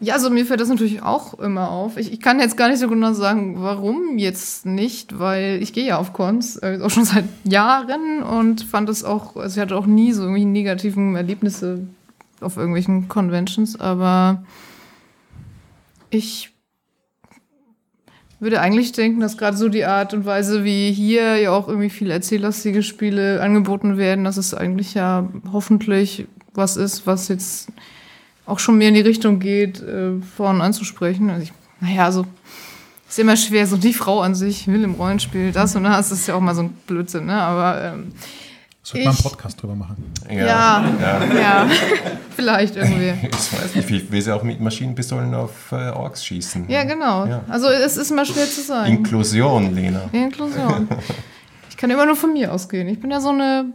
Ja, also mir fällt das natürlich auch immer auf. Ich, ich kann jetzt gar nicht so genau sagen, warum jetzt nicht, weil ich gehe ja auf Cons, äh, auch schon seit Jahren und fand es auch, also ich hatte auch nie so irgendwie negativen Erlebnisse auf irgendwelchen Conventions, aber ich würde eigentlich denken, dass gerade so die Art und Weise, wie hier ja auch irgendwie viele erzähllastige Spiele angeboten werden, dass es eigentlich ja hoffentlich was ist, was jetzt auch schon mehr in die Richtung geht, äh, Frauen anzusprechen. Also ich, naja, also ist immer schwer, so die Frau an sich will im Rollenspiel das und das ist ja auch mal so ein Blödsinn, ne? Aber ähm, Sollte man einen Podcast drüber machen. Ja, ja, *laughs* vielleicht irgendwie. *laughs* Ich weiß nicht, ich will sie auch mit Maschinenpistolen auf äh, Orks schießen. Ja, genau. Ja. Also es ist immer schwer zu sagen. Inklusion, Lena. Inklusion. *laughs* Ich kann immer nur von mir ausgehen. Ich bin ja so eine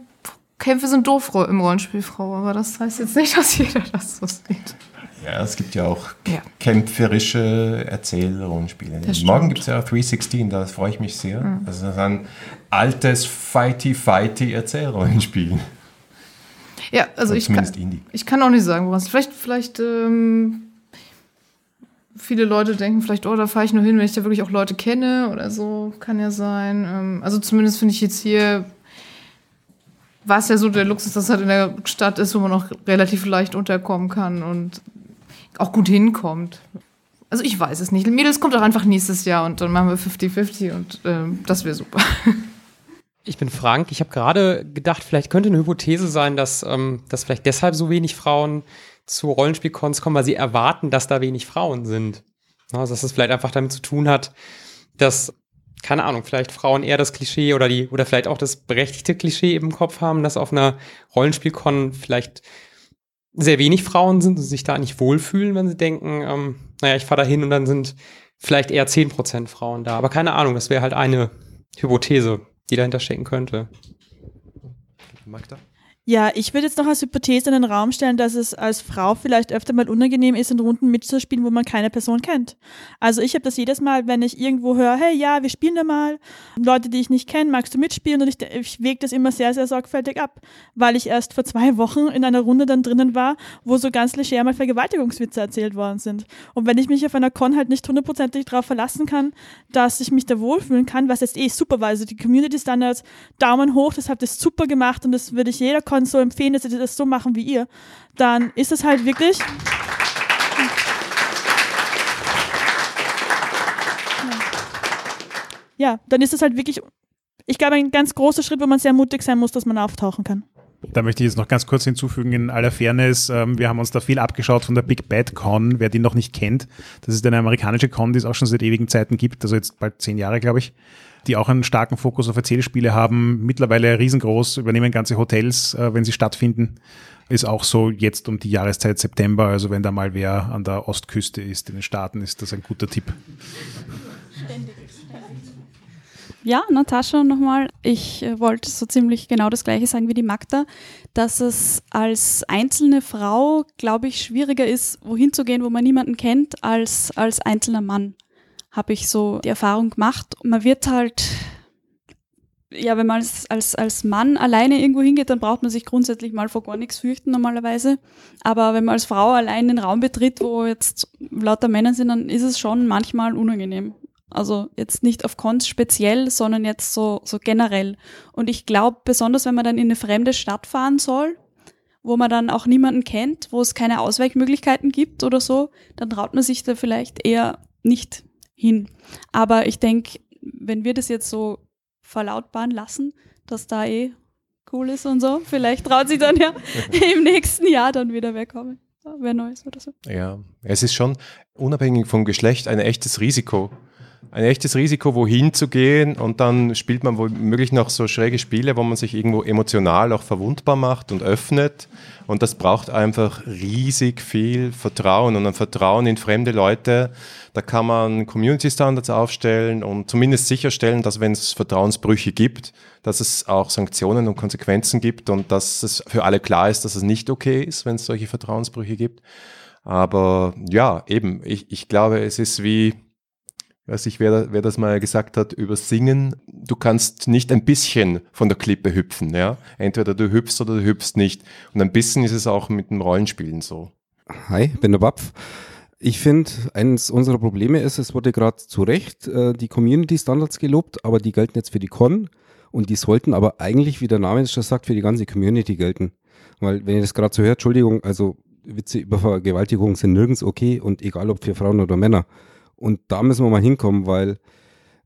Kämpfe sind doof im Rollenspiel, Frau, aber das heißt jetzt nicht, dass jeder das so sieht. Ja, es gibt ja auch Ja. kämpferische Erzählrollenspiele. Morgen gibt es ja 316, da freue ich mich sehr. Mhm. Das ist ein altes Fighty-Fighty-Erzählrollenspiel. Ja, also Oder ich kann, Indie. ich kann auch nicht sagen, woran es Vielleicht, vielleicht ähm, viele Leute denken vielleicht, oh, da fahre ich nur hin, wenn ich da wirklich auch Leute kenne oder so. Kann ja sein. Ähm, also zumindest finde ich jetzt hier war es ja so der Luxus, dass es halt in der Stadt ist, wo man auch relativ leicht unterkommen kann und auch gut hinkommt. Also ich weiß es nicht. Mädels kommt auch einfach nächstes Jahr und dann machen wir 50-50 und ähm, das wäre super. *laughs* Ich bin Frank. Ich habe gerade gedacht, vielleicht könnte eine Hypothese sein, dass, ähm, dass vielleicht deshalb so wenig Frauen zu Rollenspielcons kommen, weil sie erwarten, dass da wenig Frauen sind. Also, dass es vielleicht einfach damit zu tun hat, dass, keine Ahnung, vielleicht Frauen eher das Klischee oder die, oder vielleicht auch das berechtigte Klischee im Kopf haben, dass auf einer Rollenspielcon vielleicht sehr wenig Frauen sind und sich da nicht wohlfühlen, wenn sie denken, ähm, naja, ich fahre da hin und dann sind vielleicht eher 10% Frauen da. Aber keine Ahnung, das wäre halt eine Hypothese, die dahinter stecken könnte. Magda? Ja, ich würde jetzt noch als Hypothese in den Raum stellen, dass es als Frau vielleicht öfter mal unangenehm ist, in Runden mitzuspielen, wo man keine Person kennt. Also ich habe das jedes Mal, wenn ich irgendwo höre, hey, ja, wir spielen da mal, Leute, die ich nicht kenne, magst du mitspielen? Und ich, ich wege das immer sehr, sehr sorgfältig ab, weil ich erst vor zwei Wochen in einer Runde dann drinnen war, wo so ganz leger mal Vergewaltigungswitze erzählt worden sind. Und wenn ich mich auf einer Con halt nicht hundertprozentig darauf verlassen kann, dass ich mich da wohlfühlen kann, was jetzt eh super war, also die Community Standards, Daumen hoch, das habt ihr super gemacht und das würde ich jeder Con so empfehlen, dass sie das so machen wie ihr, dann ist es halt wirklich. Ja, dann ist es halt wirklich, ich glaube, ein ganz großer Schritt, wo man sehr mutig sein muss, dass man auftauchen kann. Da möchte ich jetzt noch ganz kurz hinzufügen, in aller Fairness, ähm, wir haben uns da viel abgeschaut von der Big Bad Con, wer die noch nicht kennt. Das ist eine amerikanische Con, die es auch schon seit ewigen Zeiten gibt, also jetzt bald zehn Jahre, glaube ich, die auch einen starken Fokus auf Erzählspiele haben, mittlerweile riesengroß, übernehmen ganze Hotels, äh, wenn sie stattfinden. Ist auch so jetzt um die Jahreszeit September, also wenn da mal wer an der Ostküste ist, in den Staaten, ist das ein guter Tipp. Ja, Natascha nochmal. Ich äh, wollte so ziemlich genau das gleiche sagen wie die Magda, dass es als einzelne Frau, glaube ich, schwieriger ist, wohin zu gehen, wo man niemanden kennt, als als einzelner Mann. Habe ich so die Erfahrung gemacht. Man wird halt, ja, wenn man als, als, als Mann alleine irgendwo hingeht, dann braucht man sich grundsätzlich mal vor gar nichts fürchten normalerweise. Aber wenn man als Frau allein den Raum betritt, wo jetzt lauter Männer sind, dann ist es schon manchmal unangenehm. Also jetzt nicht auf Cons speziell, sondern jetzt so, so generell. Und ich glaube, besonders wenn man dann in eine fremde Stadt fahren soll, wo man dann auch niemanden kennt, wo es keine Ausweichmöglichkeiten gibt oder so, dann traut man sich da vielleicht eher nicht hin. Aber ich denke, wenn wir das jetzt so verlautbaren lassen, dass da eh cool ist und so, vielleicht traut sich dann ja *laughs* im nächsten Jahr dann wieder wer kommen. Wer Neues oder so. Ja, es ist schon unabhängig vom Geschlecht ein echtes Risiko. Ein echtes Risiko, wohin zu gehen und dann spielt man womöglich noch so schräge Spiele, wo man sich irgendwo emotional auch verwundbar macht und öffnet. Und das braucht einfach riesig viel Vertrauen und ein Vertrauen in fremde Leute. Da kann man Community Standards aufstellen und zumindest sicherstellen, dass wenn es Vertrauensbrüche gibt, dass es auch Sanktionen und Konsequenzen gibt und dass es für alle klar ist, dass es nicht okay ist, wenn es solche Vertrauensbrüche gibt. Aber ja, eben, ich, ich glaube, es ist wie, ich weiß nicht, wer, wer das mal gesagt hat, über Singen. Du kannst nicht ein bisschen von der Klippe hüpfen, ja. Entweder du hüpfst oder du hüpfst nicht. Und ein bisschen ist es auch mit dem Rollenspielen so. Hi, ich bin der Wapf. Ich finde, eines unserer Probleme ist, es wurde gerade zu Recht äh, die Community-Standards gelobt, aber die gelten jetzt für die Con und die sollten aber eigentlich, wie der Name es schon sagt, für die ganze Community gelten. Weil, wenn ihr das gerade so hört, Entschuldigung, also Witze über Vergewaltigung sind nirgends okay und egal ob für Frauen oder Männer. Und da müssen wir mal hinkommen, weil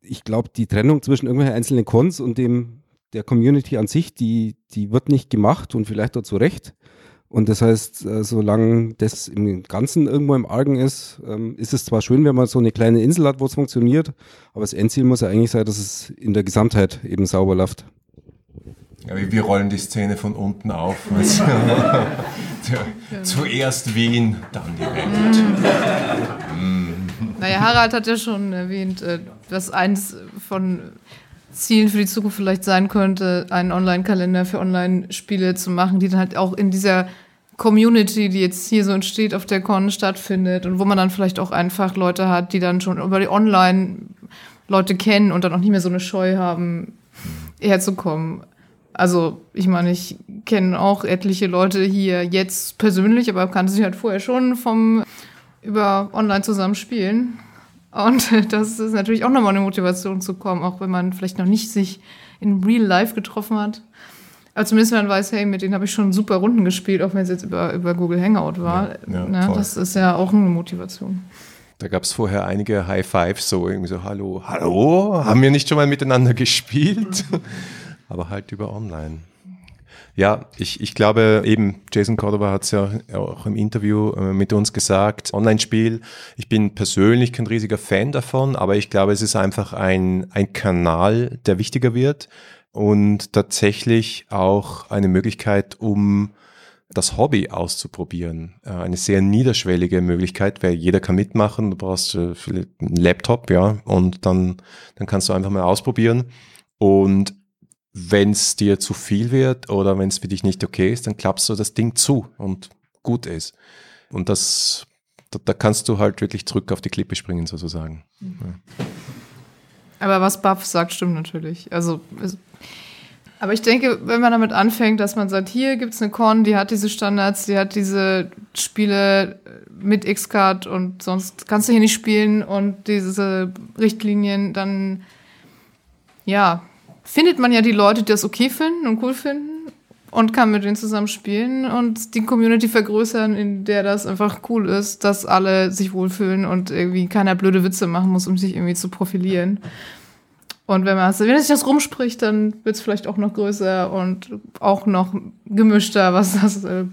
ich glaube, die Trennung zwischen irgendwelchen einzelnen Cons und dem der Community an sich, die, die wird nicht gemacht und vielleicht auch zu Recht. Und das heißt, äh, solange das im Ganzen irgendwo im Argen ist, ähm, ist es zwar schön, wenn man so eine kleine Insel hat, wo es funktioniert, aber das Endziel muss ja eigentlich sein, dass es in der Gesamtheit eben sauber läuft. Ja, wir, wir rollen die Szene von unten auf. *laughs* Also, *laughs* zuerst Wien, dann die Welt. Naja, Harald hat ja schon erwähnt, äh, dass eins von Zielen für die Zukunft vielleicht sein könnte, einen Online-Kalender für Online-Spiele zu machen, die dann halt auch in dieser Community, die jetzt hier so entsteht, auf der Con stattfindet und wo man dann vielleicht auch einfach Leute hat, die dann schon über die Online Leute kennen und dann auch nicht mehr so eine Scheu haben, herzukommen. Also, ich meine, ich kenne auch etliche Leute hier jetzt persönlich, aber kannte sie halt vorher schon vom über online zusammen spielen. Und *laughs* das ist natürlich auch nochmal eine Motivation zu kommen, auch wenn man vielleicht noch nicht sich in Real Life getroffen hat. Aber zumindest wenn man weiß, hey, mit denen habe ich schon super Runden gespielt, auch wenn es jetzt über, über Google Hangout war. Ja, ja, ne, voll. das ist ja auch eine Motivation. Da gab es vorher einige High Fives, so irgendwie so, hallo, hallo, haben wir nicht schon mal miteinander *laughs* gespielt? Aber halt über online. Ja, ich, ich glaube eben, Jason Cordova hat es ja auch im Interview äh, mit uns gesagt, Online-Spiel, ich bin persönlich kein riesiger Fan davon, aber ich glaube, es ist einfach ein, ein Kanal, der wichtiger wird und tatsächlich auch eine Möglichkeit, um das Hobby auszuprobieren. Äh, Eine sehr niederschwellige Möglichkeit, weil jeder kann mitmachen. Du brauchst äh, vielleicht einen Laptop, ja, und dann, dann kannst du einfach mal ausprobieren. Und wenn es dir zu viel wird oder wenn es für dich nicht okay ist, dann klappst du das Ding zu und gut ist. Und das, da, da kannst du halt wirklich zurück auf die Klippe springen, sozusagen. Ja. Aber was Buff sagt, stimmt natürlich. Also, es, aber ich denke, wenn man damit anfängt, dass man sagt, hier gibt's eine Con, die hat diese Standards, die hat diese Spiele mit X-Card und sonst kannst du hier nicht spielen und diese Richtlinien, dann ja, findet man ja die Leute, die das okay finden und cool finden und kann mit denen zusammen spielen und die Community vergrößern, in der das einfach cool ist, dass alle sich wohlfühlen und irgendwie keiner blöde Witze machen muss, um sich irgendwie zu profilieren. Und wenn man wenn sich das rumspricht, dann wird es vielleicht auch noch größer und auch noch gemischter, was das äh,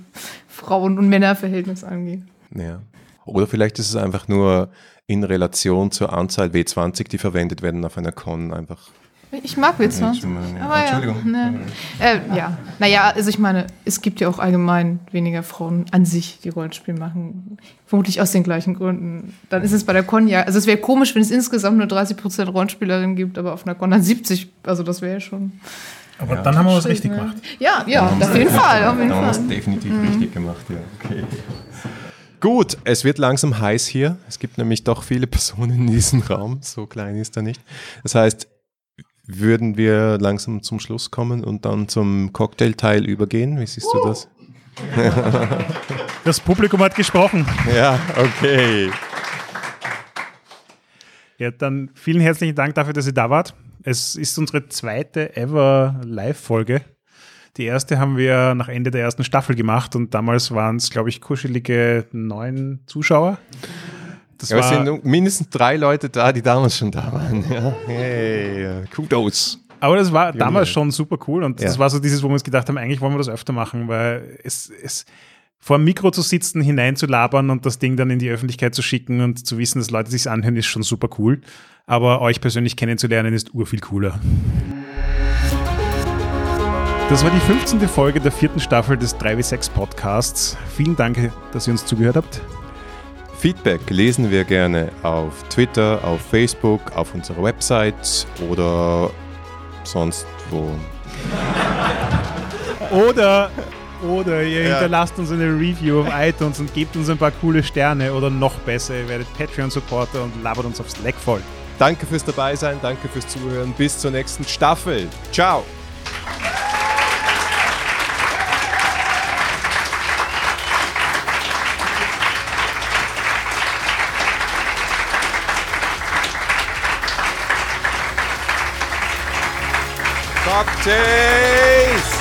Frauen- und Männerverhältnis angeht. Ja. Oder vielleicht ist es einfach nur in Relation zur Anzahl W20, die verwendet werden auf einer Con einfach. Ich mag W20. Aber ja, Entschuldigung. ne. äh, ja. Naja, also ich meine, es gibt ja auch allgemein weniger Frauen an sich, die Rollenspiel machen. Vermutlich aus den gleichen Gründen. Dann ist es bei der Con ja, also es wäre komisch, wenn es insgesamt nur 30% Rollenspielerinnen gibt, aber auf einer Con dann 70. Also das wäre ja schon. Aber dann haben wir was richtig ne? gemacht. Ja, ja, auf jeden Fall. Auf jeden Dann haben wir es definitiv Mhm. richtig gemacht, ja. Okay. Gut, es wird langsam heiß hier. Es gibt nämlich doch viele Personen in diesem Raum. So klein ist er nicht. Das heißt, würden wir langsam zum Schluss kommen und dann zum Cocktailteil übergehen? Wie siehst du das? Das Publikum hat gesprochen. Ja, okay. Ja, dann vielen herzlichen Dank dafür, dass ihr da wart. Es ist unsere zweite ever Live-Folge. Die erste haben wir nach Ende der ersten Staffel gemacht und damals waren es, glaube ich, kuschelige neun Zuschauer. Das ja, es sind mindestens drei Leute da, die damals schon da waren. Ja. Hey, Kudos. aber das war Junge. damals schon super cool und das Ja. war so dieses, wo wir uns gedacht haben, eigentlich wollen wir das öfter machen, weil es, es vor dem Mikro zu sitzen, hineinzulabern und das Ding dann in die Öffentlichkeit zu schicken und zu wissen, dass Leute sich anhören, ist schon super cool. Aber euch persönlich kennenzulernen ist urviel cooler. Das war die 15. Folge der vierten Staffel des 3W6 Podcasts. Vielen Dank, dass ihr uns zugehört habt. Feedback lesen wir gerne auf Twitter, auf Facebook, auf unserer Website oder sonst wo. *laughs* Oder, oder ihr Ja. hinterlasst uns eine Review auf iTunes und gebt uns ein paar coole Sterne oder noch besser, ihr werdet Patreon-Supporter und labert uns auf Slack voll. Danke fürs Dabeisein, danke fürs Zuhören. Bis zur nächsten Staffel. Ciao. Cocktails!